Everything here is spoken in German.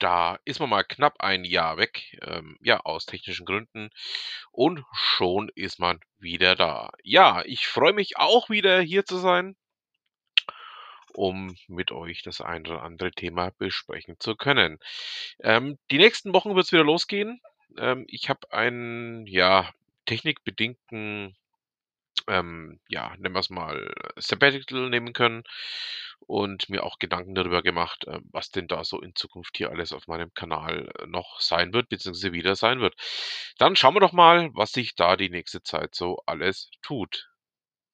da ist man mal knapp ein Jahr weg, ähm, ja, aus technischen Gründen. Und schon ist man wieder da. Ja, ich freue mich auch wieder hier zu sein, um mit euch das ein oder andere Thema besprechen zu können. Ähm, die nächsten Wochen wird es wieder losgehen. Ähm, ich habe einen, ja, technikbedingten ähm, ja, nennen wir es mal, Sabbatical nehmen können und mir auch Gedanken darüber gemacht, äh, was denn da so in Zukunft hier alles auf meinem Kanal äh, noch sein wird, beziehungsweise wieder sein wird. Dann schauen wir doch mal, was sich da die nächste Zeit so alles tut.